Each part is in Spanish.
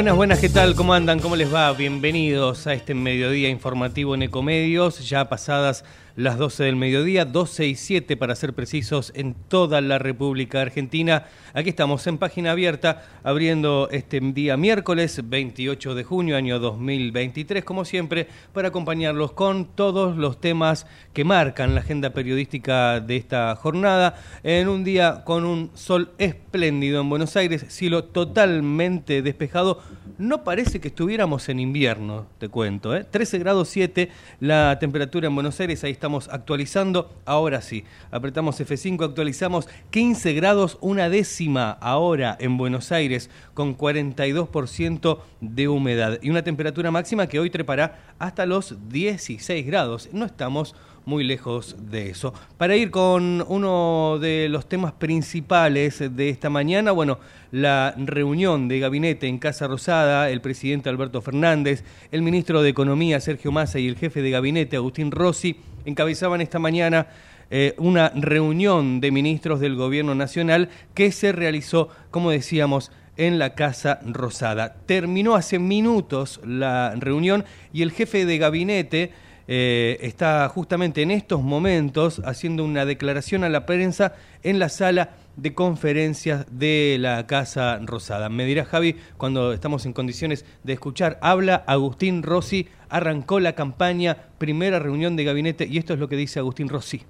Buenas, buenas, ¿qué tal? ¿Cómo andan? ¿Cómo les va? Bienvenidos a este mediodía informativo en Ecomedios, ya pasadas las 12 del mediodía, 12 y 7 para ser precisos, en toda la República Argentina. Aquí estamos en página abierta, abriendo este día miércoles 28 de junio, año 2023, como siempre, para acompañarlos con todos los temas que marcan la agenda periodística de esta jornada, en un día con un sol espléndido en Buenos Aires, cielo totalmente despejado. No parece que estuviéramos en invierno, te cuento, ¿eh? 13 grados 7 la temperatura en Buenos Aires, ahí estamos actualizando. Ahora sí, apretamos F5, actualizamos 15 grados, una décima ahora en Buenos Aires, con 42% de humedad. Y una temperatura máxima que hoy trepará hasta los 16 grados. No estamos muy lejos de eso. Para ir con uno de los temas principales de esta mañana, bueno, la reunión de gabinete en Casa Rosada, el presidente Alberto Fernández, el ministro de Economía Sergio Massa y el jefe de gabinete Agustín Rossi encabezaban esta mañana eh, una reunión de ministros del Gobierno Nacional que se realizó, como decíamos, en la Casa Rosada. Terminó hace minutos la reunión y el jefe de gabinete eh, está justamente en estos momentos haciendo una declaración a la prensa en la sala de conferencias de la Casa Rosada. Me dirá Javi cuando estamos en condiciones de escuchar. Habla Agustín Rossi, arrancó la campaña, primera reunión de gabinete y esto es lo que dice Agustín Rossi.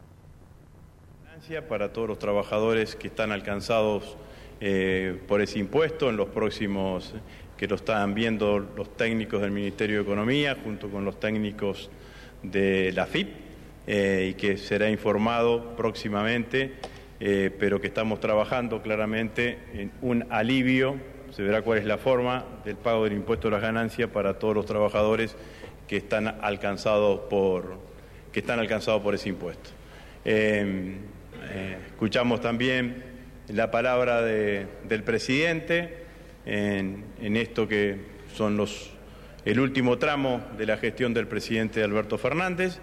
Para todos los trabajadores que están alcanzados eh, por ese impuesto en los próximos, que lo están viendo los técnicos del Ministerio de Economía junto con los técnicos de la FIP eh, y que será informado próximamente, eh, pero que estamos trabajando claramente en un alivio, se verá cuál es la forma del pago del impuesto a las ganancias para todos los trabajadores que están alcanzados por, que están alcanzados por ese impuesto. Eh, escuchamos también la palabra del presidente en, en esto que son los el último tramo de la gestión del presidente Alberto Fernández,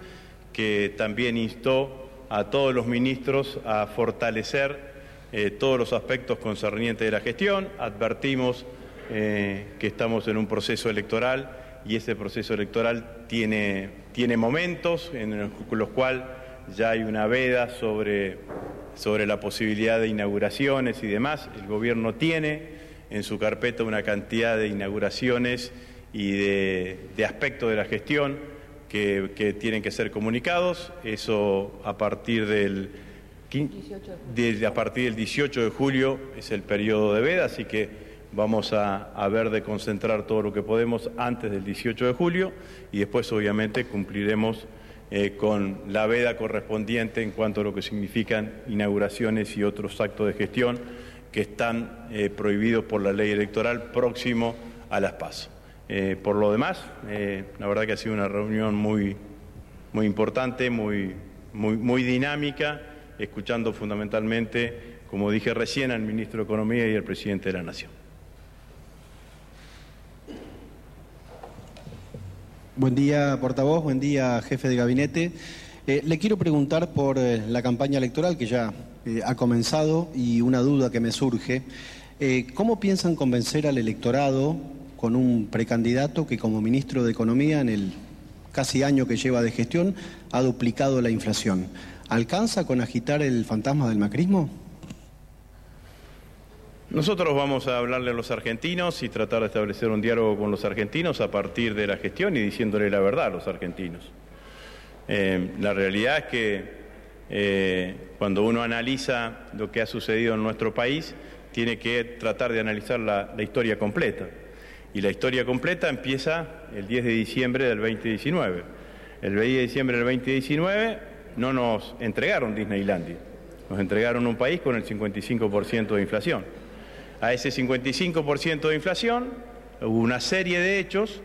que también instó a todos los ministros a fortalecer eh, todos los aspectos concernientes de la gestión. Advertimos eh, que estamos en un proceso electoral y ese proceso electoral tiene, tiene momentos en los cuales ya hay una veda sobre, sobre la posibilidad de inauguraciones y demás. El gobierno tiene en su carpeta una cantidad de inauguraciones y de, aspectos de la gestión que, tienen que ser comunicados. Eso a partir del, a partir del 18 de julio es el periodo de veda, así que vamos a, ver de concentrar todo lo que podemos antes del 18 de julio y después obviamente cumpliremos eh, con la veda correspondiente en cuanto a lo que significan inauguraciones y otros actos de gestión que están eh, prohibidos por la ley electoral próximo a las pasos. Eh, por lo demás, eh, la verdad que ha sido una reunión muy, muy importante, muy, muy, muy dinámica, escuchando fundamentalmente, como dije recién, al ministro de Economía y al presidente de la Nación. Buen día, portavoz, buen día, jefe de gabinete. Eh, le quiero preguntar por la campaña electoral que ya ha comenzado y una duda que me surge. ¿Cómo piensan convencer al electorado con un precandidato que como ministro de Economía en el casi año que lleva de gestión ha duplicado la inflación. ¿Alcanza con agitar el fantasma del macrismo? Nosotros vamos a hablarle a los argentinos y tratar de establecer un diálogo con los argentinos a partir de la gestión y diciéndole la verdad a los argentinos. Eh, la realidad es que eh, cuando uno analiza lo que ha sucedido en nuestro país, tiene que tratar de analizar la historia completa. Y la historia completa empieza el 10 de diciembre del 2019. El 10 de diciembre del 2019 no nos entregaron Disneylandia. Nos entregaron un país con el 55% de inflación. A ese 55% de inflación hubo una serie de hechos,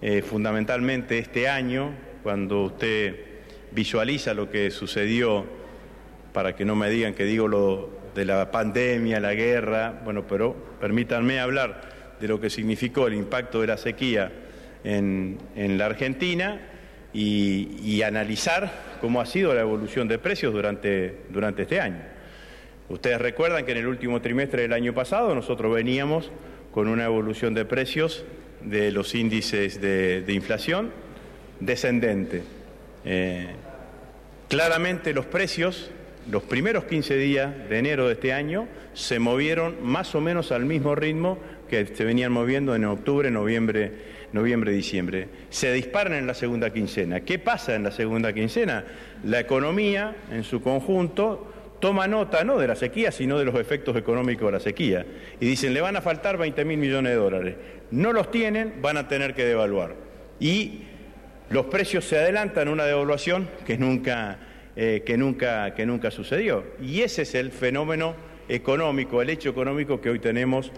eh, fundamentalmente este año, cuando usted visualiza lo que sucedió, para que no me digan que digo lo de la pandemia, la guerra, bueno, pero permítanme hablar de lo que significó el impacto de la sequía en, la Argentina y, analizar cómo ha sido la evolución de precios durante, durante este año. Ustedes recuerdan que en el último trimestre del año pasado nosotros veníamos con una evolución de precios de los índices de, inflación descendente. Eh, claramente los precios, los primeros 15 días de enero de este año, se movieron más o menos al mismo ritmo que se venían moviendo en octubre, noviembre, noviembre, diciembre. Se disparan en la segunda quincena. ¿Qué pasa en la segunda quincena? La economía en su conjunto toma nota no de la sequía, sino de los efectos económicos de la sequía. Y dicen, le van a faltar 20 mil millones de dólares. No los tienen, van a tener que devaluar. Y los precios se adelantan una devaluación que nunca, eh, que nunca, que nunca sucedió. Y ese es el fenómeno económico, el hecho económico que hoy tenemos,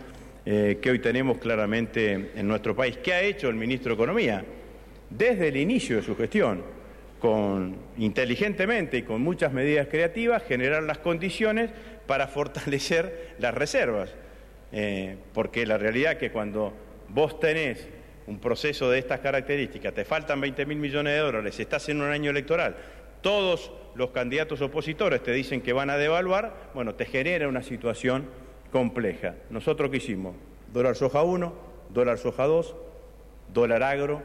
eh, que hoy tenemos claramente en nuestro país. ¿Qué ha hecho el ministro de Economía? Desde el inicio de su gestión con, inteligentemente y con muchas medidas creativas, generar las condiciones para fortalecer las reservas. Eh, porque la realidad es que cuando vos tenés un proceso de estas características, te faltan 20 mil millones de dólares, estás en un año electoral, todos los candidatos opositores te dicen que van a devaluar, bueno, te genera una situación compleja. Nosotros qué hicimos? Dólar soja 1, dólar soja 2, dólar agro,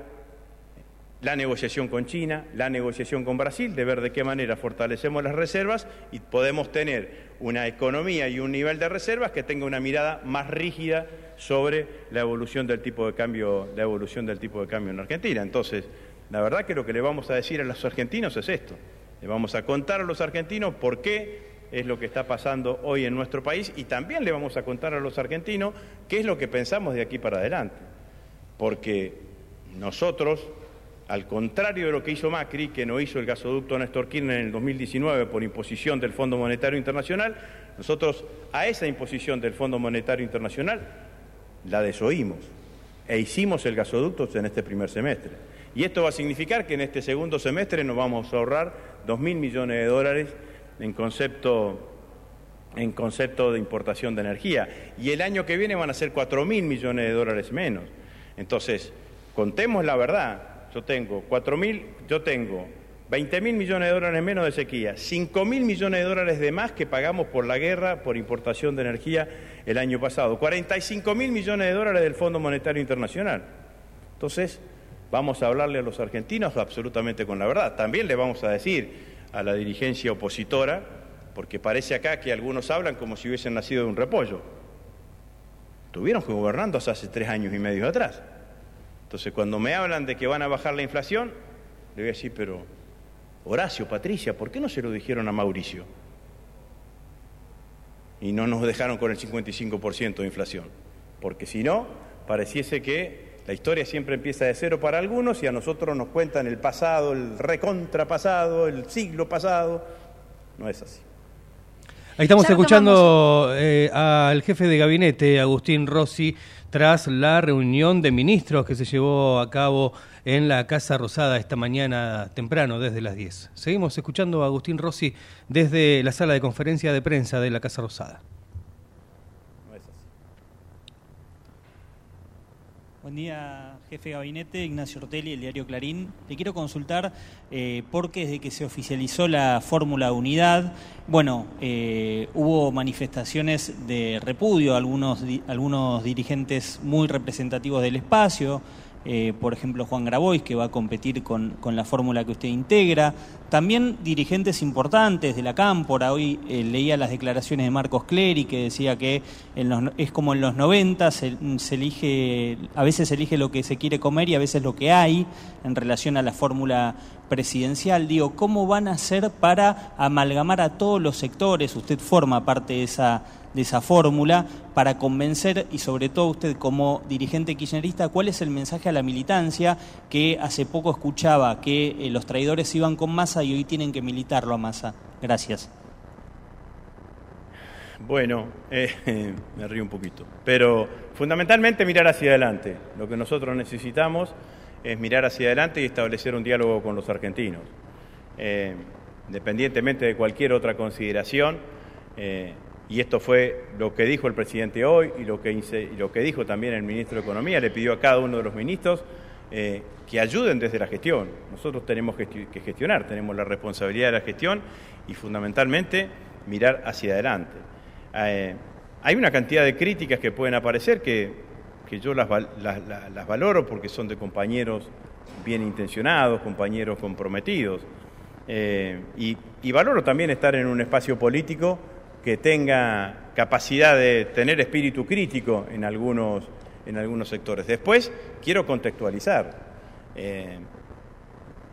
la negociación con China, la negociación con Brasil, de ver de qué manera fortalecemos las reservas y podemos tener una economía y un nivel de reservas que tenga una mirada más rígida sobre la evolución del tipo de cambio, la evolución del tipo de cambio en Argentina. Entonces, la verdad que lo que le vamos a decir a los argentinos es esto. Le vamos a contar a los argentinos por qué es lo que está pasando hoy en nuestro país y también le vamos a contar a los argentinos qué es lo que pensamos de aquí para adelante. Porque nosotros al contrario de lo que hizo Macri, que no hizo el gasoducto Néstor Kirchner en el 2019 por imposición del Fondo Monetario Internacional, nosotros a esa imposición del Fondo Monetario Internacional la desoímos e hicimos el gasoducto en este primer semestre. Y esto va a significar que en este segundo semestre nos vamos a ahorrar 2.000 millones de dólares en concepto, en concepto de importación de energía. Y el año que viene van a ser 4.000 millones de dólares menos. Entonces, contemos la verdad yo tengo 4 mil, yo tengo 20 mil millones de dólares menos de sequía, 5 mil millones de dólares de más que pagamos por la guerra, por importación de energía el año pasado, 45 mil millones de dólares del Fondo Monetario Internacional. Entonces, vamos a hablarle a los argentinos absolutamente con la verdad. También le vamos a decir a la dirigencia opositora, porque parece acá que algunos hablan como si hubiesen nacido de un repollo. Tuvieron que gobernando hace tres años y medio atrás. Entonces, cuando me hablan de que van a bajar la inflación, le voy a decir, pero Horacio, Patricia, ¿por qué no se lo dijeron a Mauricio? Y no nos dejaron con el 55% de inflación. Porque si no, pareciese que la historia siempre empieza de cero para algunos y a nosotros nos cuentan el pasado, el recontrapasado, el siglo pasado. No es así. Ahí estamos escuchando eh, al jefe de gabinete, Agustín Rossi, tras la reunión de ministros que se llevó a cabo en la Casa Rosada esta mañana temprano, desde las 10. Seguimos escuchando a Agustín Rossi desde la sala de conferencia de prensa de la Casa Rosada. Buen día, jefe de gabinete, Ignacio Ortelli, el diario Clarín. Le quiero consultar eh, porque desde que se oficializó la fórmula unidad, bueno, eh, hubo manifestaciones de repudio, algunos, algunos dirigentes muy representativos del espacio, eh, por ejemplo Juan Grabois, que va a competir con, la fórmula que usted integra, también dirigentes importantes de la Cámpora, hoy eh, leía las declaraciones de Marcos Clery, que decía que es como en los 90, se, elige, a veces se elige lo que se quiere comer y a veces lo que hay en relación a la fórmula presidencial. Digo, ¿cómo van a hacer para amalgamar a todos los sectores? Usted forma parte de esa de esa fórmula para convencer y sobre todo usted como dirigente kirchnerista, cuál es el mensaje a la militancia que hace poco escuchaba que eh, los traidores iban con masa y hoy tienen que militarlo a masa. Gracias. Bueno, eh, me río un poquito, pero fundamentalmente mirar hacia adelante. Lo que nosotros necesitamos es mirar hacia adelante y establecer un diálogo con los argentinos. Eh, independientemente de cualquier otra consideración, y esto fue lo que dijo el presidente hoy y lo que, y lo que dijo también el ministro de Economía, le pidió a cada uno de los ministros eh, que ayuden desde la gestión. Nosotros tenemos que gestionar, tenemos la responsabilidad de la gestión y fundamentalmente mirar hacia adelante. hay una cantidad de críticas que pueden aparecer que, yo las, las valoro porque son de compañeros bien intencionados, compañeros comprometidos. Eh, y, valoro también estar en un espacio político que tenga capacidad de tener espíritu crítico en algunos, en algunos sectores. Después, quiero contextualizar. Eh,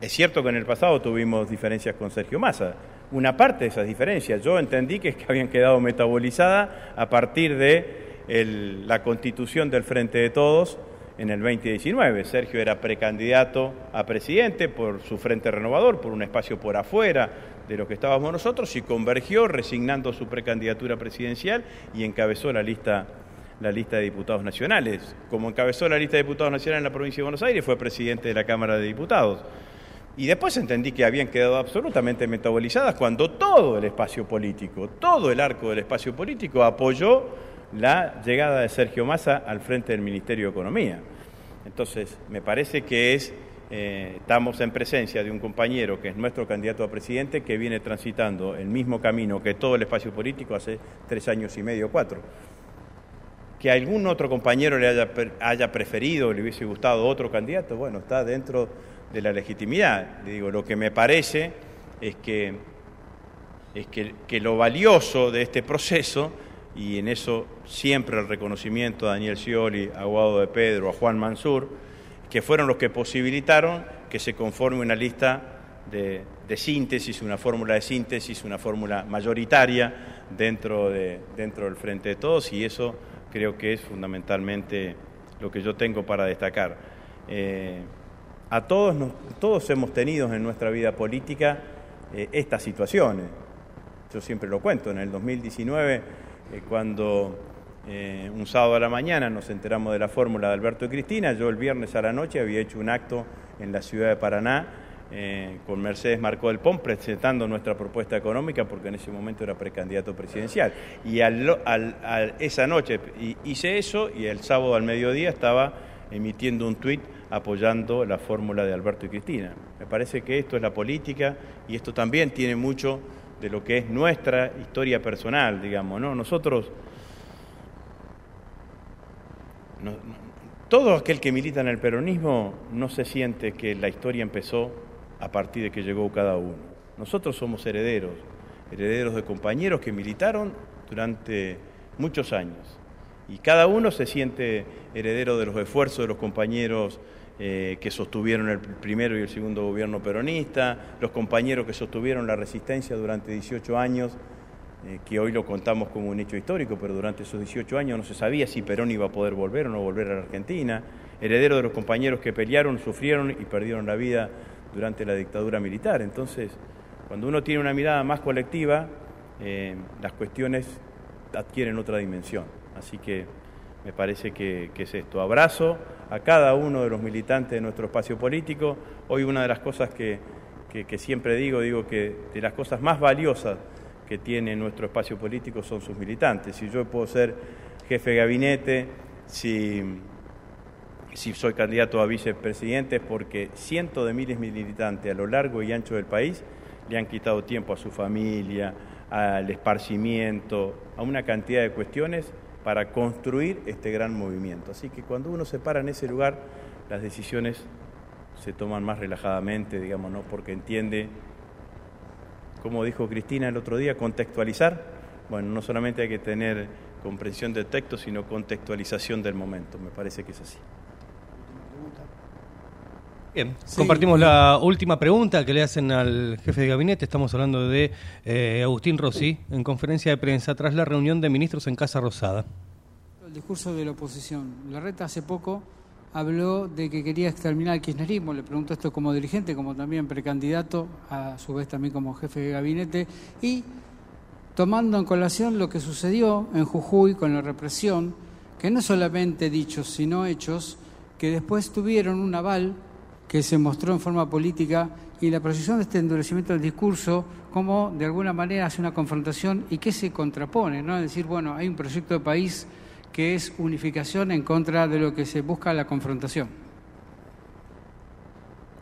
es cierto que en el pasado tuvimos diferencias con Sergio Massa. Una parte de esas diferencias yo entendí que, es que habían quedado metabolizadas a partir de la constitución del Frente de Todos en el 2019. Sergio era precandidato a presidente por su Frente Renovador, por un espacio por afuera de lo que estábamos nosotros, y convergió resignando su precandidatura presidencial y encabezó la lista la lista de diputados nacionales. Como encabezó la lista de diputados nacionales en la provincia de Buenos Aires, fue presidente de la Cámara de Diputados. Y después entendí que habían quedado absolutamente metabolizadas cuando todo el espacio político, todo el arco del espacio político apoyó la llegada de Sergio Massa al frente del Ministerio de Economía. Entonces, me parece que es, eh, estamos en presencia de un compañero que es nuestro candidato a presidente que viene transitando el mismo camino que todo el espacio político hace tres años y medio, cuatro. Que algún otro compañero le haya, haya preferido, le hubiese gustado otro candidato, bueno, está dentro de la legitimidad. digo, lo que me parece es que, es que lo valioso de este proceso y en eso siempre el reconocimiento a Daniel Scioli, a Guado de Pedro, a Juan Mansur, que fueron los que posibilitaron que se conforme una lista de, síntesis, una fórmula de síntesis, una fórmula mayoritaria dentro, de, dentro del Frente de Todos y eso creo que es fundamentalmente lo que yo tengo para destacar. Eh, a todos, todos hemos tenido en nuestra vida política eh, estas situaciones. Yo siempre lo cuento, en el 2019 eh, cuando eh, un sábado a la mañana nos enteramos de la fórmula de Alberto y Cristina, yo el viernes a la noche había hecho un acto en la ciudad de Paraná eh, con Mercedes Marcó del Pom presentando nuestra propuesta económica porque en ese momento era precandidato presidencial. Y esa noche hice eso y el sábado al mediodía estaba emitiendo un tuit apoyando la fórmula de Alberto y Cristina. Me parece que esto es la política y esto también tiene mucho de lo que es nuestra historia personal, digamos, ¿no? Nosotros, todo aquel que milita en el peronismo no se siente que la historia empezó a partir de que llegó cada uno. Nosotros somos herederos, herederos de compañeros que militaron durante muchos años. Y cada uno se siente heredero de los esfuerzos de los compañeros eh, que sostuvieron el primero y el segundo gobierno peronista, los compañeros que sostuvieron la resistencia durante 18 años, eh, que hoy lo contamos como un hecho histórico, pero durante esos 18 años no se sabía si Perón iba a poder volver o no volver a la Argentina, heredero de los compañeros que pelearon, sufrieron y perdieron la vida durante la dictadura militar. Entonces, cuando uno tiene una mirada más colectiva, eh, las cuestiones adquieren otra dimensión. Así que me parece que, es esto. Abrazo a cada uno de los militantes de nuestro espacio político. Hoy una de las cosas que, siempre digo, digo que de las cosas más valiosas que tiene nuestro espacio político son sus militantes. Si yo puedo ser jefe de gabinete, si, si soy candidato a vicepresidente, es porque cientos de miles de militantes a lo largo y ancho del país le han quitado tiempo a su familia, al esparcimiento, a una cantidad de cuestiones para construir este gran movimiento. Así que cuando uno se para en ese lugar, las decisiones se toman más relajadamente, digamos, ¿no? porque entiende, como dijo Cristina el otro día, contextualizar. Bueno, no solamente hay que tener comprensión del texto, sino contextualización del momento. Me parece que es así. Bien, compartimos la última pregunta que le hacen al jefe de gabinete. Estamos hablando de eh, Agustín Rossi en conferencia de prensa tras la reunión de ministros en Casa Rosada. El discurso de la oposición. La reta hace poco habló de que quería exterminar el kirchnerismo. Le pregunto esto como dirigente, como también precandidato, a su vez también como jefe de gabinete. Y tomando en colación lo que sucedió en Jujuy con la represión, que no solamente dichos, sino hechos, que después tuvieron un aval que se mostró en forma política y la proyección de este endurecimiento del discurso como de alguna manera hace una confrontación y que se contrapone, ¿no? Decir, bueno, hay un proyecto de país que es unificación en contra de lo que se busca la confrontación.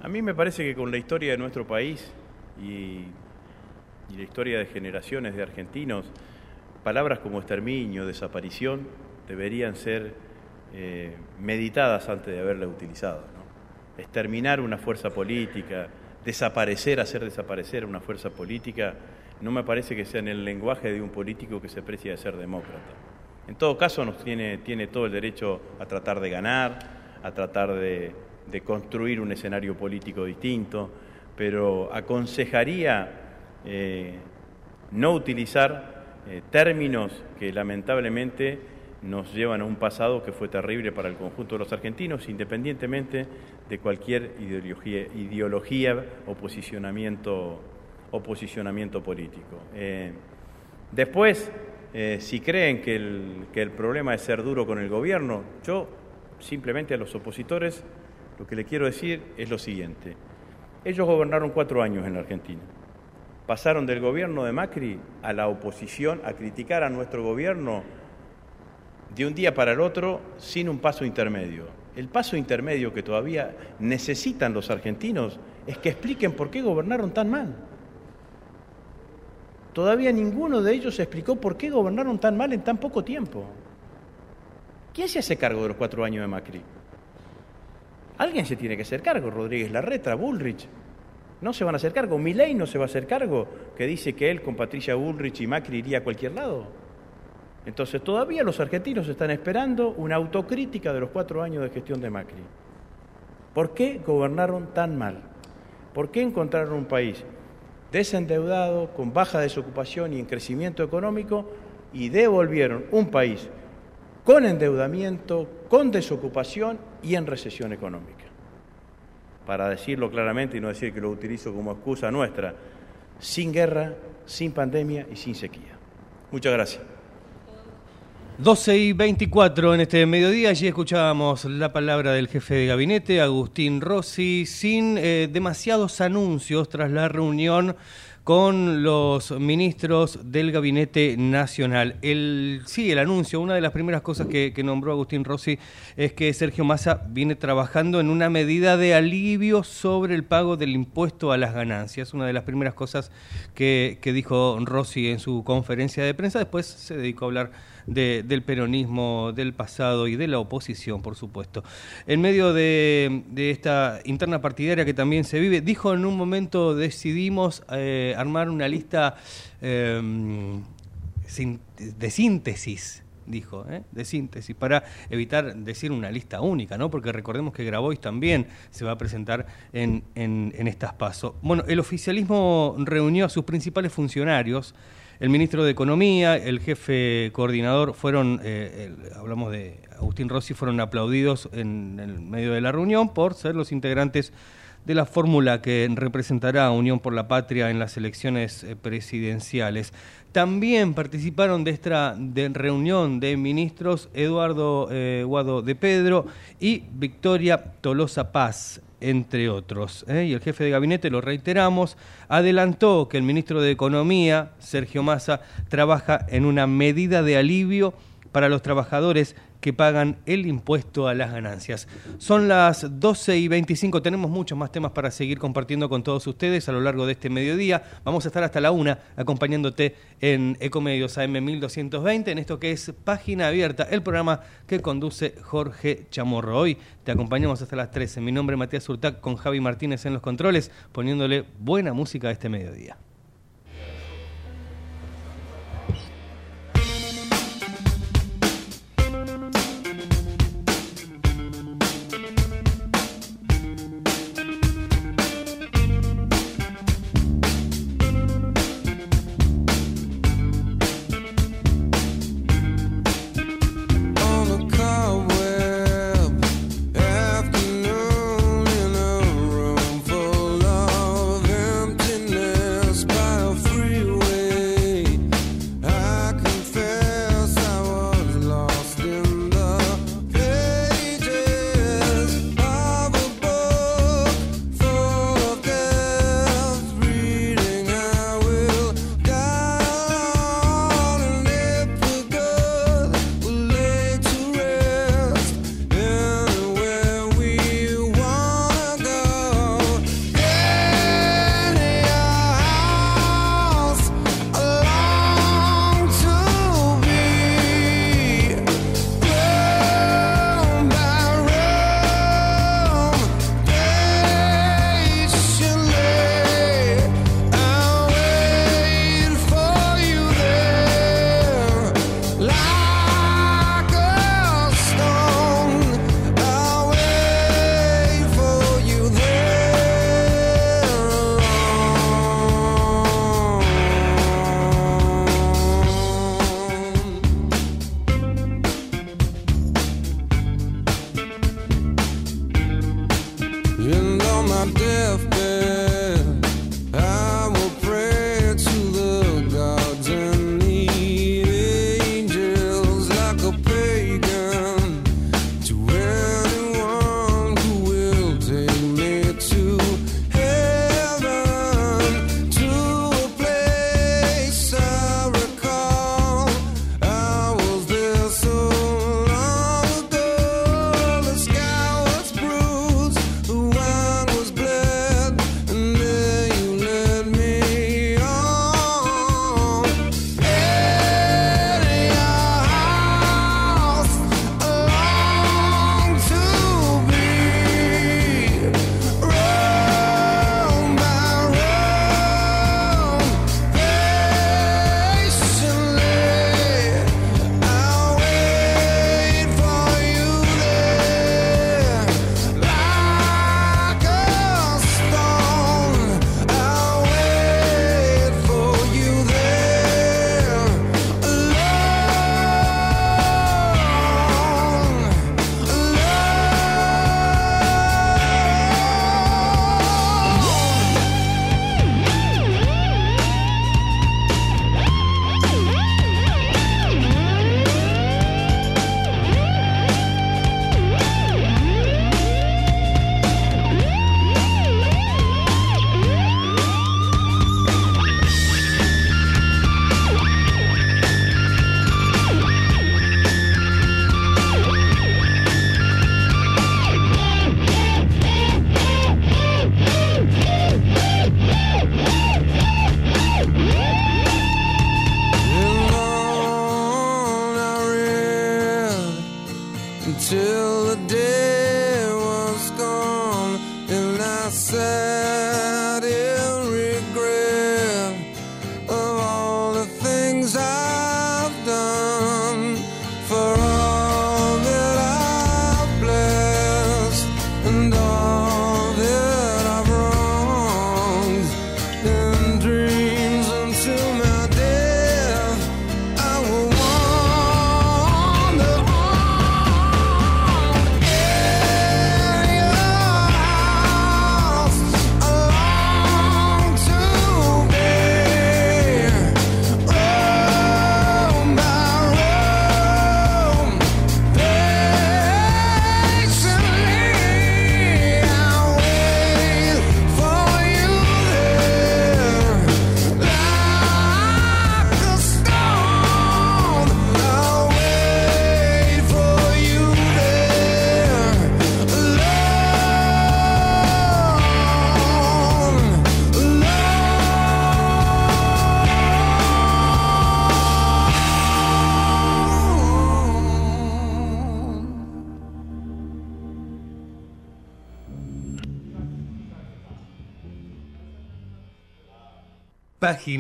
A mí me parece que con la historia de nuestro país y, y la historia de generaciones de argentinos, palabras como exterminio, desaparición, deberían ser eh, meditadas antes de haberla utilizado. Exterminar una fuerza política, desaparecer, hacer desaparecer una fuerza política, no me parece que sea en el lenguaje de un político que se precia de ser demócrata. En todo caso, nos tiene, tiene todo el derecho a tratar de ganar, a tratar de, de construir un escenario político distinto, pero aconsejaría eh, no utilizar eh, términos que lamentablemente nos llevan a un pasado que fue terrible para el conjunto de los argentinos, independientemente de cualquier ideología, ideología o, posicionamiento, político. Eh, después, eh, si creen que el, que el problema es ser duro con el gobierno, yo simplemente a los opositores lo que le quiero decir es lo siguiente. Ellos gobernaron cuatro años en la Argentina. Pasaron del gobierno de Macri a la oposición a criticar a nuestro gobierno de un día para el otro sin un paso intermedio. El paso intermedio que todavía necesitan los argentinos es que expliquen por qué gobernaron tan mal. Todavía ninguno de ellos explicó por qué gobernaron tan mal en tan poco tiempo. ¿Quién se hace cargo de los cuatro años de Macri? Alguien se tiene que hacer cargo, Rodríguez Larreta, Bullrich. No se van a hacer cargo. Milei no se va a hacer cargo, que dice que él con Patricia Bullrich y Macri iría a cualquier lado. Entonces todavía los argentinos están esperando una autocrítica de los cuatro años de gestión de Macri. ¿Por qué gobernaron tan mal? ¿Por qué encontraron un país desendeudado, con baja desocupación y en crecimiento económico, y devolvieron un país con endeudamiento, con desocupación y en recesión económica? Para decirlo claramente y no decir que lo utilizo como excusa nuestra, sin guerra, sin pandemia y sin sequía. Muchas gracias. 12 y 24 en este mediodía, allí escuchábamos la palabra del jefe de gabinete, Agustín Rossi, sin eh, demasiados anuncios tras la reunión con los ministros del Gabinete Nacional. El, sí, el anuncio, una de las primeras cosas que, nombró Agustín Rossi es que Sergio Massa viene trabajando en una medida de alivio sobre el pago del impuesto a las ganancias. Una de las primeras cosas que dijo Rossi en su conferencia de prensa. Después se dedicó a hablar de, del peronismo del pasado y de la oposición, por supuesto. En medio de, de, esta interna partidaria que también se vive, dijo en un momento decidimos eh, armar una lista eh, de síntesis dijo, ¿eh? de síntesis, para evitar decir una lista única, ¿no? Porque recordemos que Grabois también se va a presentar en, en, en estas pasos. Bueno, el oficialismo reunió a sus principales funcionarios el ministro de Economía, el jefe coordinador, fueron, eh, hablamos de Agustín Rossi, fueron aplaudidos en el medio de la reunión por ser los integrantes de la fórmula que representará Unión por la Patria en las elecciones eh, presidenciales. También participaron de esta reunión de ministros Eduardo eh, Guado de Pedro y Victoria Tolosa Paz, entre otros. ¿eh? Y el jefe de gabinete, lo reiteramos, adelantó que el ministro de Economía, Sergio Massa, trabaja en una medida de alivio para los trabajadores que pagan el impuesto a las ganancias. Son las 12 y 25, tenemos muchos más temas para seguir compartiendo con todos ustedes a lo largo de este mediodía. Vamos a estar hasta la una acompañándote en Ecomedios AM 1220, en esto que es Página Abierta, el programa que conduce Jorge Chamorro. Hoy te acompañamos hasta las 13. Mi nombre es Matías Urtac con Javi Martínez en los controles, poniéndole buena música a este mediodía.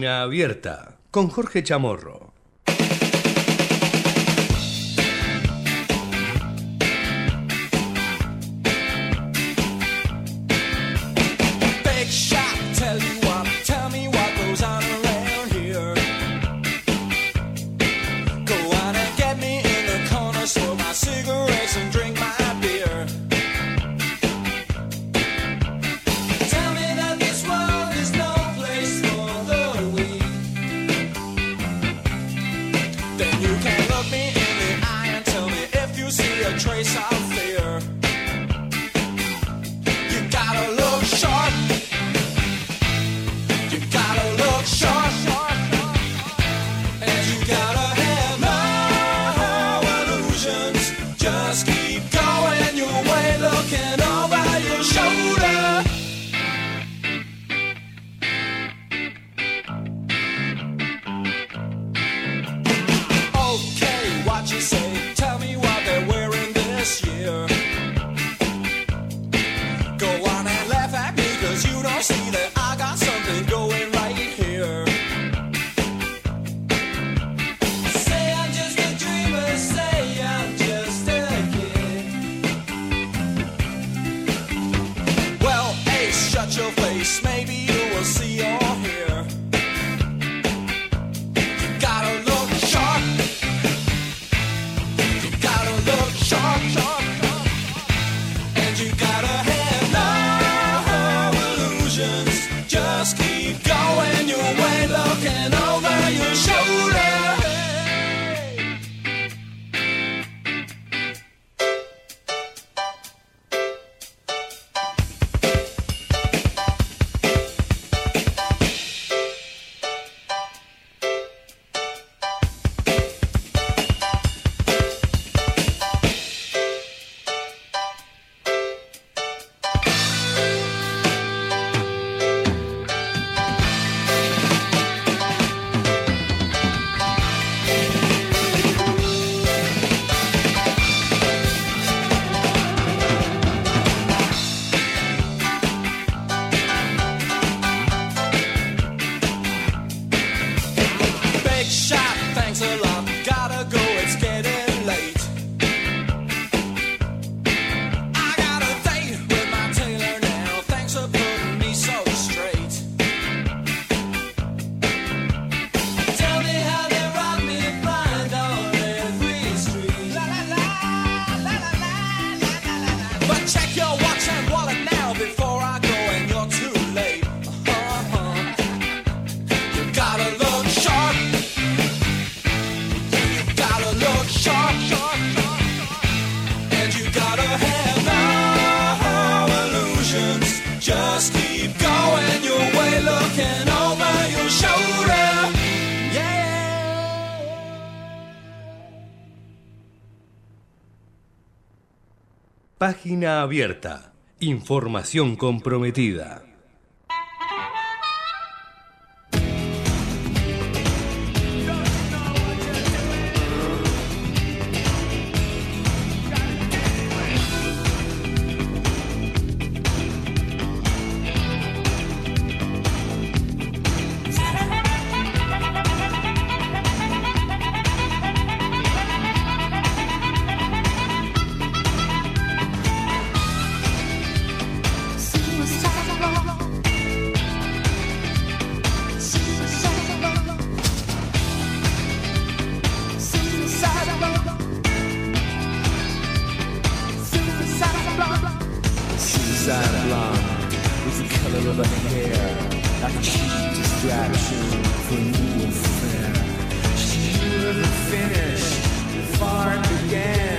Abierta con Jorge Chamorro. I'll say. Abierta. Información comprometida. color of her hair, like a cheap distraction for new affair. She never finished finish, the fart began.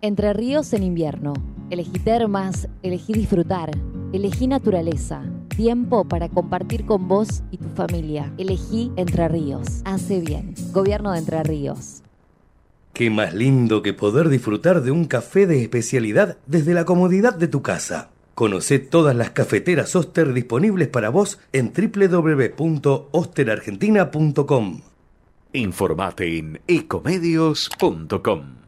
Entre ríos en invierno. Elegí termas, elegí disfrutar, elegí naturaleza. Tiempo para compartir con vos y tu familia. Elegí Entre Ríos. Hace bien. Gobierno de Entre Ríos. Qué más lindo que poder disfrutar de un café de especialidad desde la comodidad de tu casa. Conoce todas las cafeteras Oster disponibles para vos en www.osterargentina.com. Informate en ecomedios.com.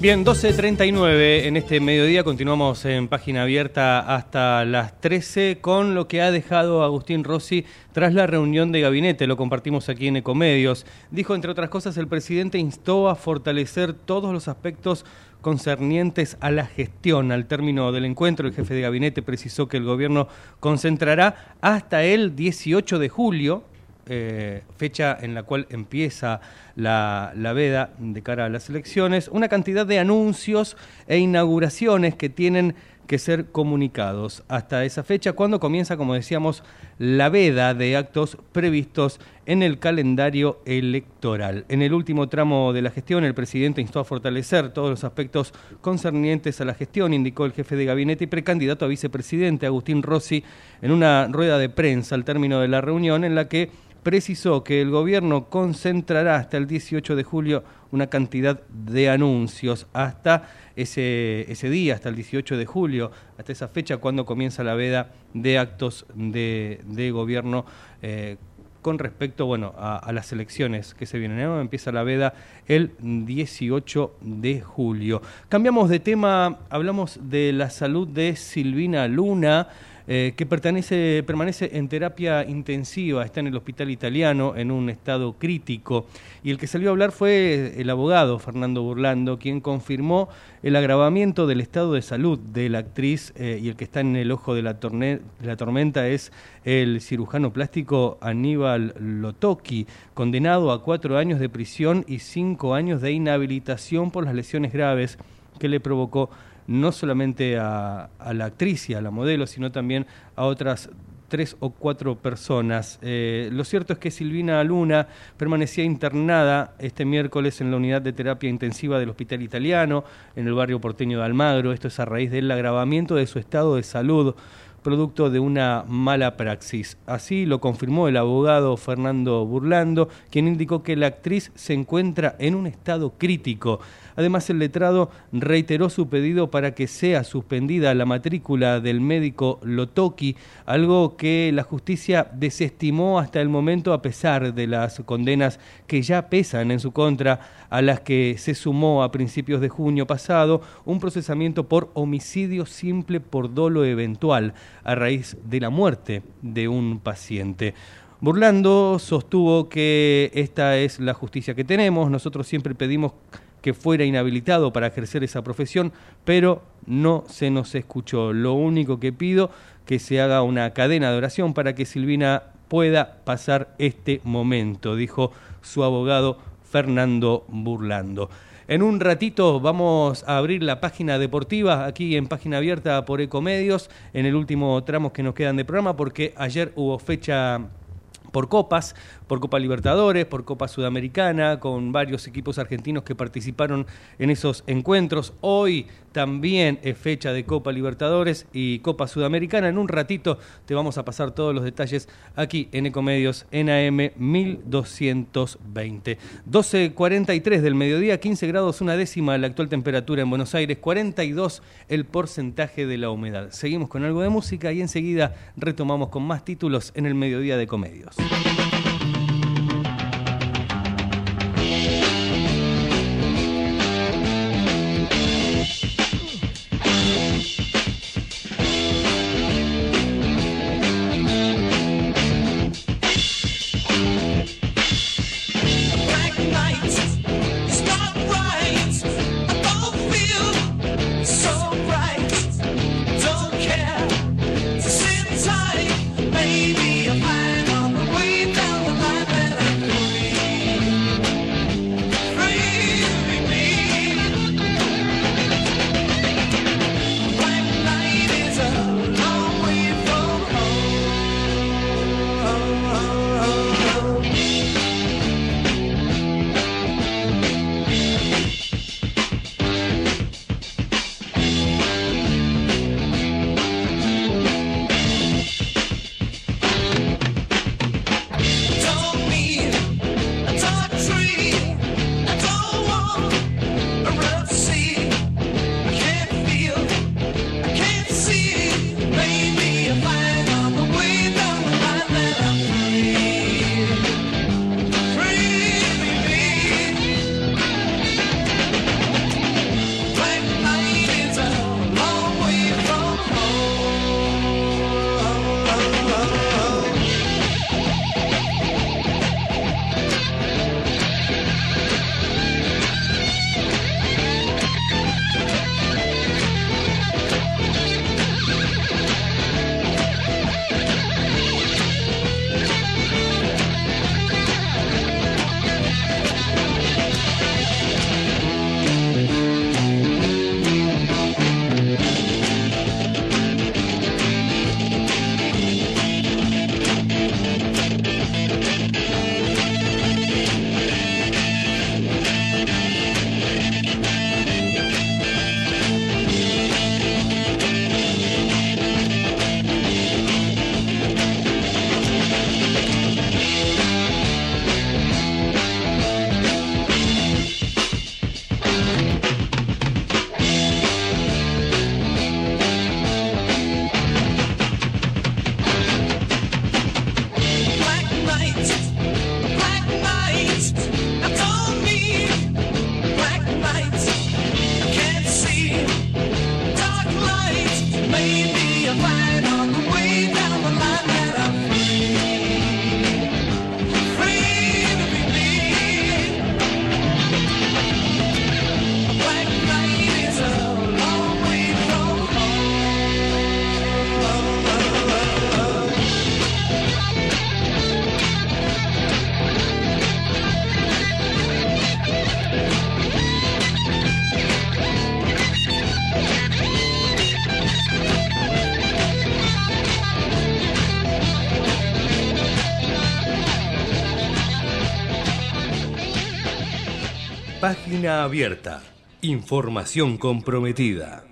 Bien, 12.39 en este mediodía, continuamos en página abierta hasta las 13 con lo que ha dejado Agustín Rossi tras la reunión de gabinete, lo compartimos aquí en Ecomedios. Dijo, entre otras cosas, el presidente instó a fortalecer todos los aspectos concernientes a la gestión. Al término del encuentro, el jefe de gabinete precisó que el gobierno concentrará hasta el 18 de julio eh, fecha en la cual empieza la, la veda de cara a las elecciones, una cantidad de anuncios e inauguraciones que tienen que ser comunicados hasta esa fecha, cuando comienza, como decíamos, la veda de actos previstos en el calendario electoral. En el último tramo de la gestión, el presidente instó a fortalecer todos los aspectos concernientes a la gestión, indicó el jefe de gabinete y precandidato a vicepresidente, Agustín Rossi, en una rueda de prensa al término de la reunión en la que precisó que el gobierno concentrará hasta el 18 de julio una cantidad de anuncios hasta ese, ese día, hasta el 18 de julio, hasta esa fecha cuando comienza la veda de actos de, de gobierno eh, con respecto bueno, a, las elecciones que se vienen. ¿no? Empieza la veda el 18 de julio. Cambiamos de tema, hablamos de la salud de Silvina Luna. Eh, que pertenece, permanece en terapia intensiva, está en el hospital italiano en un estado crítico. Y el que salió a hablar fue el abogado Fernando Burlando, quien confirmó el agravamiento del estado de salud de la actriz eh, y el que está en el ojo de la, torne- la tormenta es el cirujano plástico Aníbal Lotoki, condenado a cuatro años de prisión y cinco años de inhabilitación por las lesiones graves que le provocó no solamente a, a la actriz y a la modelo, sino también a otras tres o cuatro personas. Eh, lo cierto es que Silvina Luna permanecía internada este miércoles en la unidad de terapia intensiva del Hospital Italiano, en el barrio porteño de Almagro. Esto es a raíz del agravamiento de su estado de salud producto de una mala praxis. Así lo confirmó el abogado Fernando Burlando, quien indicó que la actriz se encuentra en un estado crítico. Además, el letrado reiteró su pedido para que sea suspendida la matrícula del médico Lotoki, algo que la justicia desestimó hasta el momento a pesar de las condenas que ya pesan en su contra, a las que se sumó a principios de junio pasado un procesamiento por homicidio simple por dolo eventual a raíz de la muerte de un paciente. Burlando sostuvo que esta es la justicia que tenemos, nosotros siempre pedimos que fuera inhabilitado para ejercer esa profesión, pero no se nos escuchó. Lo único que pido que se haga una cadena de oración para que Silvina pueda pasar este momento, dijo su abogado Fernando Burlando. En un ratito vamos a abrir la página deportiva aquí en página abierta por Ecomedios en el último tramo que nos quedan de programa porque ayer hubo fecha por copas, por Copa Libertadores, por Copa Sudamericana, con varios equipos argentinos que participaron en esos encuentros. Hoy también es fecha de Copa Libertadores y Copa Sudamericana. En un ratito te vamos a pasar todos los detalles aquí en Ecomedios NAM 1220. 12.43 del mediodía, 15 grados una décima la actual temperatura en Buenos Aires, 42 el porcentaje de la humedad. Seguimos con algo de música y enseguida retomamos con más títulos en el mediodía de Comedios. Abierta. Información comprometida.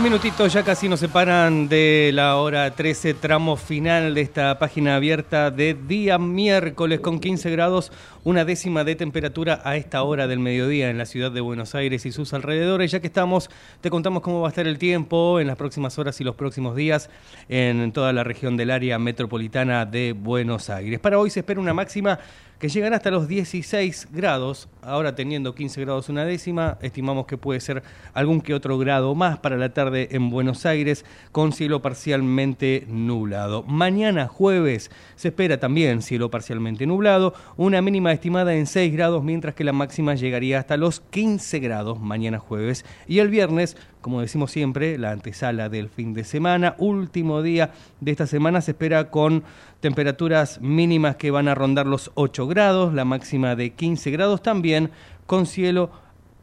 Diez minutitos ya casi nos separan de la hora 13, tramo final de esta página abierta de día miércoles con 15 grados, una décima de temperatura a esta hora del mediodía en la ciudad de Buenos Aires y sus alrededores. Ya que estamos, te contamos cómo va a estar el tiempo en las próximas horas y los próximos días en toda la región del área metropolitana de Buenos Aires. Para hoy se espera una máxima que llegará hasta los 16 grados, ahora teniendo 15 grados una décima, estimamos que puede ser algún que otro grado más para la tarde en Buenos Aires, con cielo parcialmente nublado. Mañana jueves se espera también cielo parcialmente nublado, una mínima estimada en 6 grados, mientras que la máxima llegaría hasta los 15 grados mañana jueves. Y el viernes como decimos siempre, la antesala del fin de semana. Último día de esta semana se espera con temperaturas mínimas que van a rondar los 8 grados, la máxima de 15 grados también, con cielo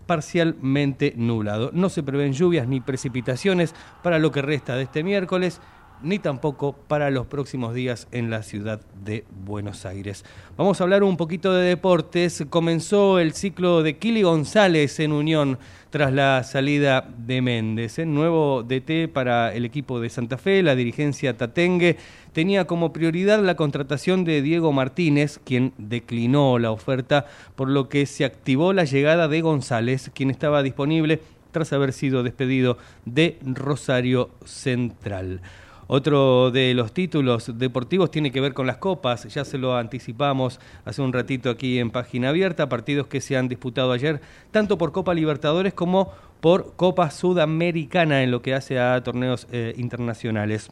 parcialmente nublado. No se prevén lluvias ni precipitaciones para lo que resta de este miércoles ni tampoco para los próximos días en la ciudad de Buenos Aires. Vamos a hablar un poquito de deportes. Comenzó el ciclo de Kili González en Unión tras la salida de Méndez. El nuevo DT para el equipo de Santa Fe, la dirigencia Tatengue, tenía como prioridad la contratación de Diego Martínez, quien declinó la oferta, por lo que se activó la llegada de González, quien estaba disponible tras haber sido despedido de Rosario Central. Otro de los títulos deportivos tiene que ver con las copas, ya se lo anticipamos hace un ratito aquí en página abierta, partidos que se han disputado ayer, tanto por Copa Libertadores como por Copa Sudamericana en lo que hace a torneos eh, internacionales.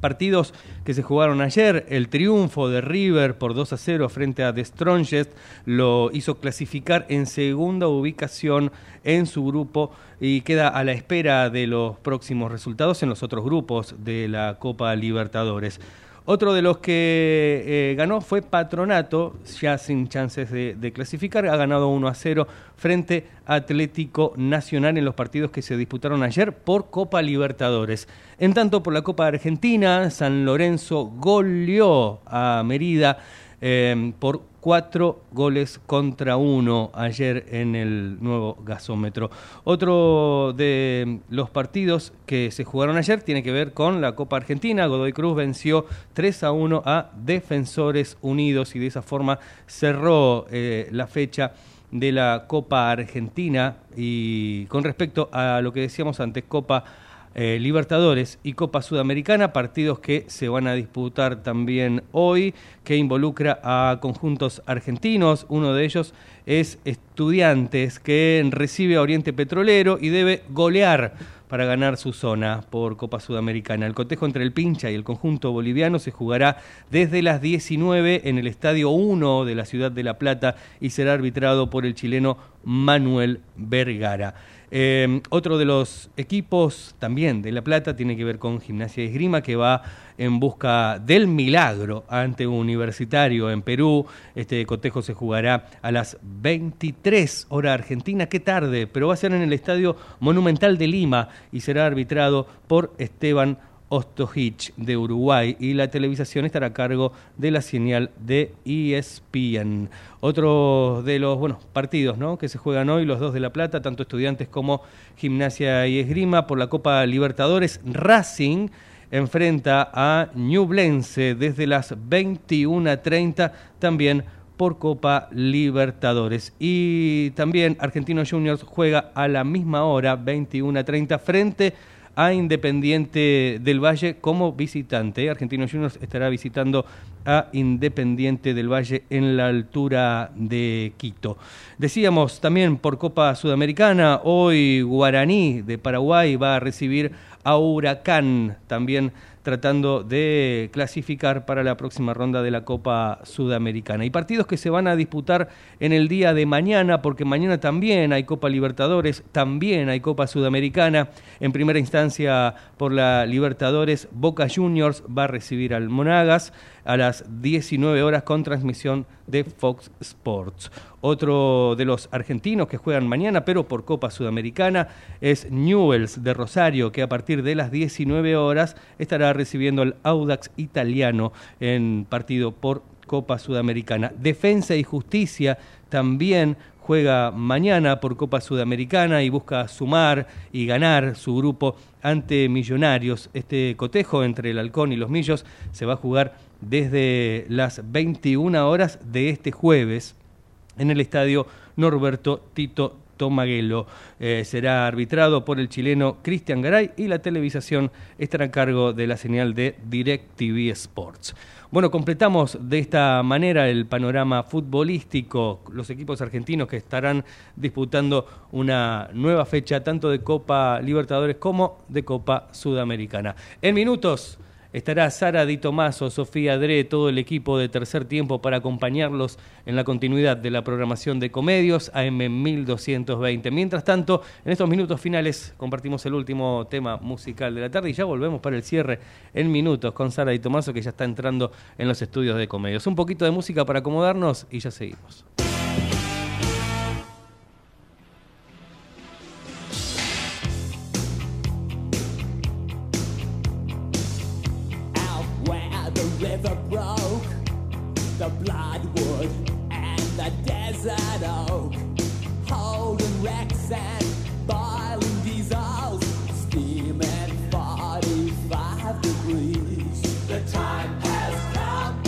Partidos que se jugaron ayer. El triunfo de River por 2 a 0 frente a The Strongest lo hizo clasificar en segunda ubicación en su grupo y queda a la espera de los próximos resultados en los otros grupos de la Copa Libertadores. Otro de los que eh, ganó fue Patronato, ya sin chances de, clasificar, ha ganado 1 a 0 frente Atlético Nacional en los partidos que se disputaron ayer por Copa Libertadores. En tanto, por la Copa Argentina, San Lorenzo goleó a Merida eh, por cuatro goles contra uno ayer en el nuevo gasómetro. Otro de los partidos que se jugaron ayer tiene que ver con la Copa Argentina. Godoy Cruz venció 3 a 1 a Defensores Unidos y de esa forma cerró eh, la fecha de la Copa Argentina y con respecto a lo que decíamos antes, Copa eh, Libertadores y Copa Sudamericana, partidos que se van a disputar también hoy, que involucra a conjuntos argentinos. Uno de ellos es Estudiantes, que recibe a Oriente Petrolero y debe golear para ganar su zona por Copa Sudamericana. El cotejo entre el Pincha y el conjunto boliviano se jugará desde las 19 en el Estadio 1 de la ciudad de La Plata y será arbitrado por el chileno Manuel Vergara. Eh, otro de los equipos también de La Plata tiene que ver con Gimnasia y Esgrima, que va en busca del milagro ante Universitario en Perú. Este cotejo se jugará a las 23 hora argentina, qué tarde, pero va a ser en el Estadio Monumental de Lima y será arbitrado por Esteban Ostojich de Uruguay y la televisación estará a cargo de la señal de ESPN. Otro de los buenos partidos que se juegan hoy, los dos de La Plata, tanto estudiantes como gimnasia y esgrima por la Copa Libertadores. Racing enfrenta a Ñublense desde las 21.30 también por Copa Libertadores. Y también Argentinos Juniors juega a la misma hora, 21.30, frente a Independiente del Valle como visitante. Argentinos Juniors estará visitando a Independiente del Valle en la altura de Quito. Decíamos también por Copa Sudamericana, hoy Guaraní de Paraguay va a recibir a Huracán, también tratando de clasificar para la próxima ronda de la Copa Sudamericana. Y partidos que se van a disputar en el día de mañana, porque mañana también hay Copa Libertadores, también hay Copa Sudamericana. En primera instancia por la Libertadores, Boca Juniors va a recibir al Monagas a las 19 horas con transmisión de Fox Sports. Otro de los argentinos que juegan mañana, pero por Copa Sudamericana, es Newells de Rosario, que a partir de las 19 horas estará recibiendo al Audax italiano en partido por Copa Sudamericana. Defensa y Justicia también juega mañana por Copa Sudamericana y busca sumar y ganar su grupo ante Millonarios. Este cotejo entre el Halcón y los Millos se va a jugar desde las 21 horas de este jueves en el estadio Norberto Tito Tomaguelo. Eh, será arbitrado por el chileno Cristian Garay y la televisación estará a cargo de la señal de DirecTV Sports. Bueno, completamos de esta manera el panorama futbolístico, los equipos argentinos que estarán disputando una nueva fecha tanto de Copa Libertadores como de Copa Sudamericana. En minutos estará Sara Di Tomaso, Sofía Dre, todo el equipo de tercer tiempo para acompañarlos en la continuidad de la programación de Comedios AM 1220. Mientras tanto, en estos minutos finales compartimos el último tema musical de la tarde y ya volvemos para el cierre en minutos con Sara Di Tomaso que ya está entrando en los estudios de Comedios. Un poquito de música para acomodarnos y ya seguimos. Bloodwood and the desert oak, holding wrecks and boiling diesels, steaming 45 degrees. The time has come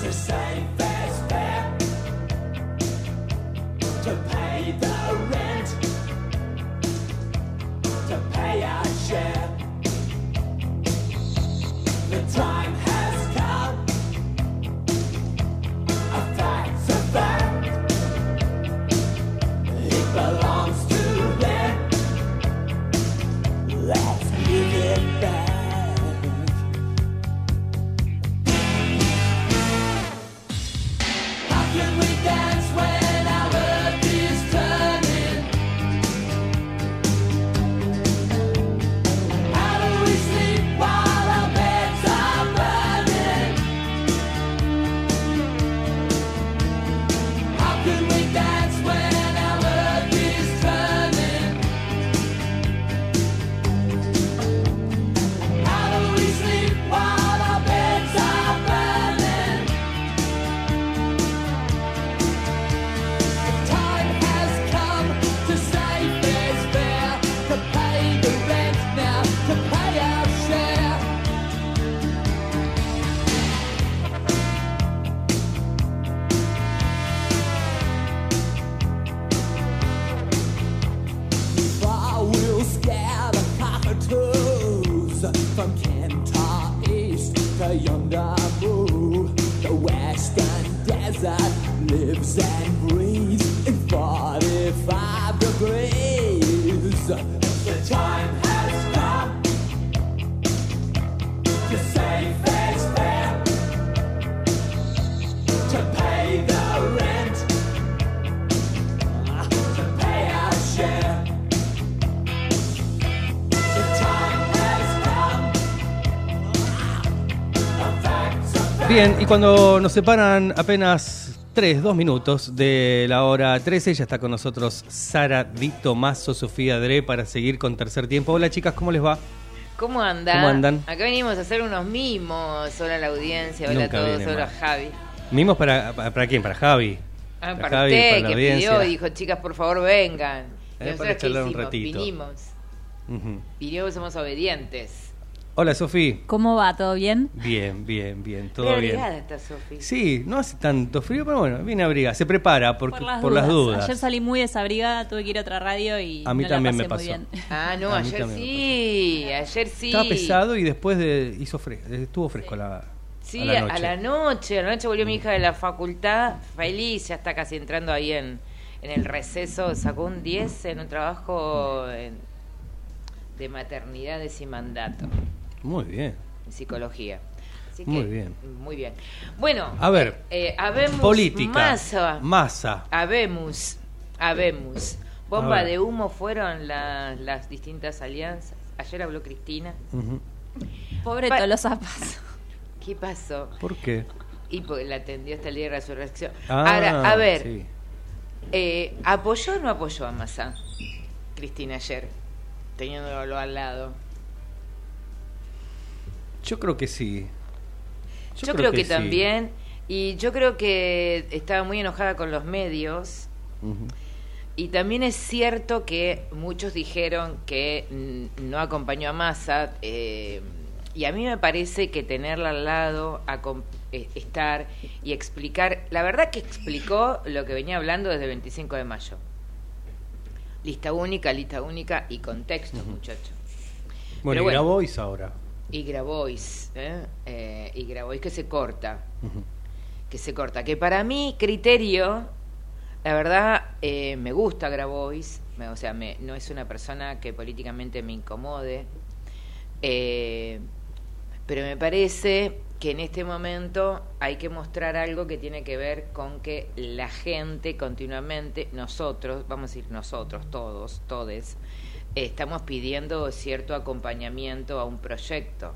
to save fair's fair, to pay the rent, to pay our share. The time Bien, y cuando nos separan apenas 3, 2 minutos de la hora 13, ya está con nosotros Sara Di Tomaso, Sofía Dre, para seguir con tercer tiempo. Hola chicas, ¿cómo les va? ¿Cómo andan? ¿Cómo andan? Acá venimos a hacer unos mimos. Hola a la audiencia, hola Nunca a todos, hola mal. Javi. ¿Mimos para, para, para quién? ¿Para Javi? Ah, Para para Javi, usted, para la que audiencia. pidió, dijo, chicas, por favor, vengan. Eh, para charlar un ratito. Vinimos. Vinimos, somos obedientes. Hola Sofi. ¿Cómo va? ¿Todo bien? Bien, bien, bien, todo bien. abrigada está Sofi. Sí, no hace tanto frío, pero bueno, viene abrigada. Se prepara por, Por las, por dudas. las dudas. Ayer salí muy desabrigada, tuve que ir a otra radio y A mí no la también pasé me muy pasó. bien. Ah, no, A ayer sí, ayer sí. Estaba pesado y después de hizo fresco, estuvo fresco la, Sí, a la noche. a la noche. A la noche volvió mi hija de la facultad, feliz, ya está casi entrando ahí en, en el receso. Sacó un 10 en un trabajo en- de maternidades y mandato, Muy bien. en psicología. Así que, Muy bien. Muy bien. Bueno, A ver, eh, habemos política. masa. Masa. Habemos, habemos. A Bomba de humo fueron la- las distintas alianzas. Ayer habló Cristina. Pobre Pa- Tolosa Paz. ¿Qué pasó? ¿Por qué? Y porque la atendió hasta el día de resurrección. Ah, Ahora, a ver, sí. eh, ¿apoyó o no apoyó a Massa? Cristina ayer, teniéndolo al lado. Yo creo que sí. Yo, creo, que, también. Y yo creo que estaba muy enojada con los medios. Y también es cierto que muchos dijeron que no acompañó a Massa. eh, y a mí me parece que tenerla al lado, acom- eh, estar y explicar. La verdad que explicó lo que venía hablando desde el 25 de mayo. Lista única, lista única y contexto, muchachos. Bueno, Pero y bueno. Grabois ahora. Y Grabois, ¿eh? Eh, y Grabois que se corta, que se corta. Que para mí, criterio, la verdad, eh, me gusta Grabois, me- o sea, me, no es una persona que políticamente me incomode, eh, pero me parece que en este momento hay que mostrar algo que tiene que ver con que la gente continuamente, nosotros, vamos a decir nosotros, todos, todes, estamos pidiendo cierto acompañamiento a un proyecto,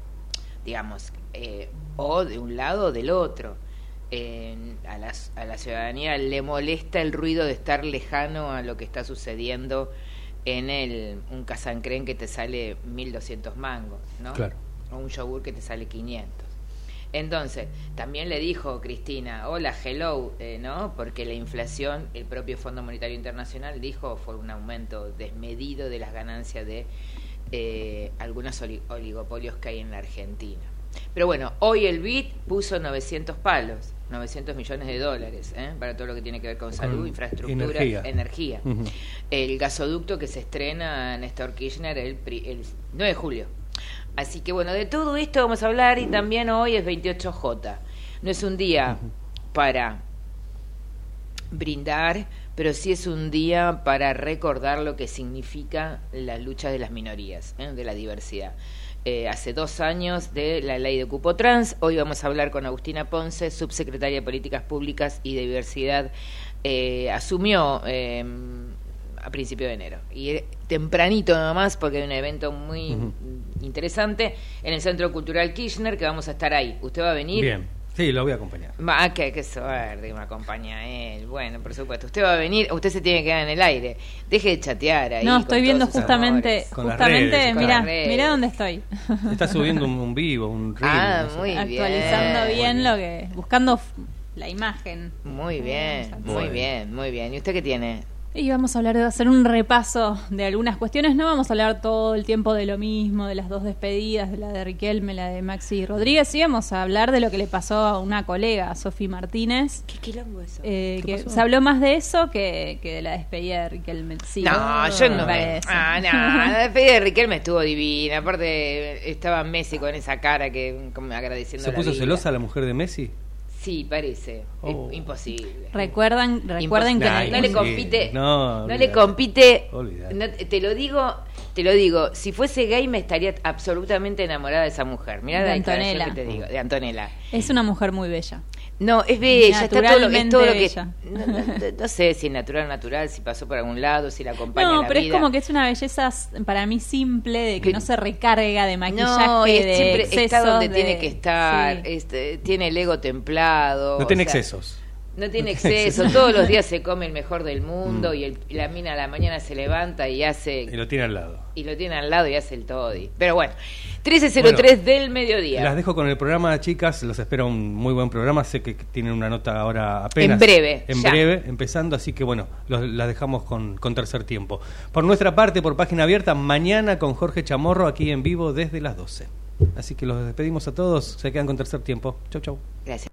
digamos, eh, o de un lado o del otro. A, las- a la ciudadanía le molesta el ruido de estar lejano a lo que está sucediendo en el un casancrén que te sale 1200 mangos, ¿no? Claro. O un yogur que te sale 500. Entonces, también le dijo Cristina, hola, hello, eh, ¿no? Porque la inflación, el propio Fondo Monetario Internacional dijo, fue un aumento desmedido de las ganancias de eh, algunos oli- oligopolios que hay en la Argentina. Pero bueno, hoy el BID puso 900 palos, 900 millones de dólares, ¿eh? para todo lo que tiene que ver con salud, infraestructura, energía. El gasoducto que se estrena Néstor Kirchner el, pri- el 9 de julio. Así que bueno, de todo esto vamos a hablar y también hoy es 28J. No es un día para brindar, pero sí es un día para recordar lo que significa la lucha de las minorías, ¿eh? de la diversidad. Eh, hace dos años de la ley de cupo trans, hoy vamos a hablar con Agustina Ponce, subsecretaria de Políticas Públicas y de Diversidad, eh, asumió eh, a principio de enero. Y tempranito nomás, porque hay un evento muy interesante en el Centro Cultural Kirchner, que vamos a estar ahí. ¿Usted va a venir? Bien. Sí, lo voy a acompañar. Ah, qué, qué suerte que me acompaña él. Bueno, por supuesto. Usted va a venir, usted se tiene que quedar en el aire. Deje de chatear ahí. No, con estoy viendo todos sus justamente. Con justamente, redes, mira, con las redes. mira dónde estoy. Está subiendo un, un vivo, un reel. Ah, no sé. muy bien. Actualizando bien lo que, buscando la imagen. Muy bien, muy bien, muy bien. ¿Y usted qué tiene? Y vamos a hablar de hacer un repaso de algunas cuestiones. No vamos a hablar todo el tiempo de lo mismo, de las dos despedidas, de la de Riquelme, la de Maxi Rodríguez. Sí, vamos a hablar de lo que le pasó a una colega, Sofi Martínez. ¿Qué quilombo eso? Eh, ¿Qué que pasó? se habló más de eso que, que de la despedida de Riquelme. Sí, No, yo no me. Ah, no. La despedida de Riquelme estuvo divina. Aparte, estaba Messi con esa cara que como agradeciendo ¿Se la puso vida. celosa la mujer de Messi? Sí, parece. Oh. Es imposible. Recuerdan, recuerden que no le compite No, no, le compite no, te lo digo te lo digo si fuese gay me estaría absolutamente enamorada de esa mujer Mirá De la Antonella. que te digo de Antonella es una mujer muy bella. No es bella está todo lo, es todo lo que no, no- sé si es natural o natural si pasó por algún lado si la acompaña No, la pero vida. es como que es una belleza para mí simple, de que no se recarga de maquillaje, no, es de siempre está donde de- tiene que estar, sí. este, tiene el ego templado. No o tiene sea, excesos. No tiene exceso, todos los días se come el mejor del mundo Mm. y, el- y la mina a la mañana se levanta y hace Y lo tiene al lado. y lo tiene al lado y hace el toddy. Pero bueno, 13.03 del mediodía. Las dejo con el programa, chicas. Los espero un muy buen programa. Sé que tienen una nota ahora apenas. En breve, En ya. breve, empezando. Así que bueno, los, las dejamos con, con tercer tiempo. Por nuestra parte, por página abierta, mañana con Jorge Chamorro aquí en vivo desde las 12. Así que los despedimos a todos. Se quedan con tercer tiempo. Chau, chau. Gracias.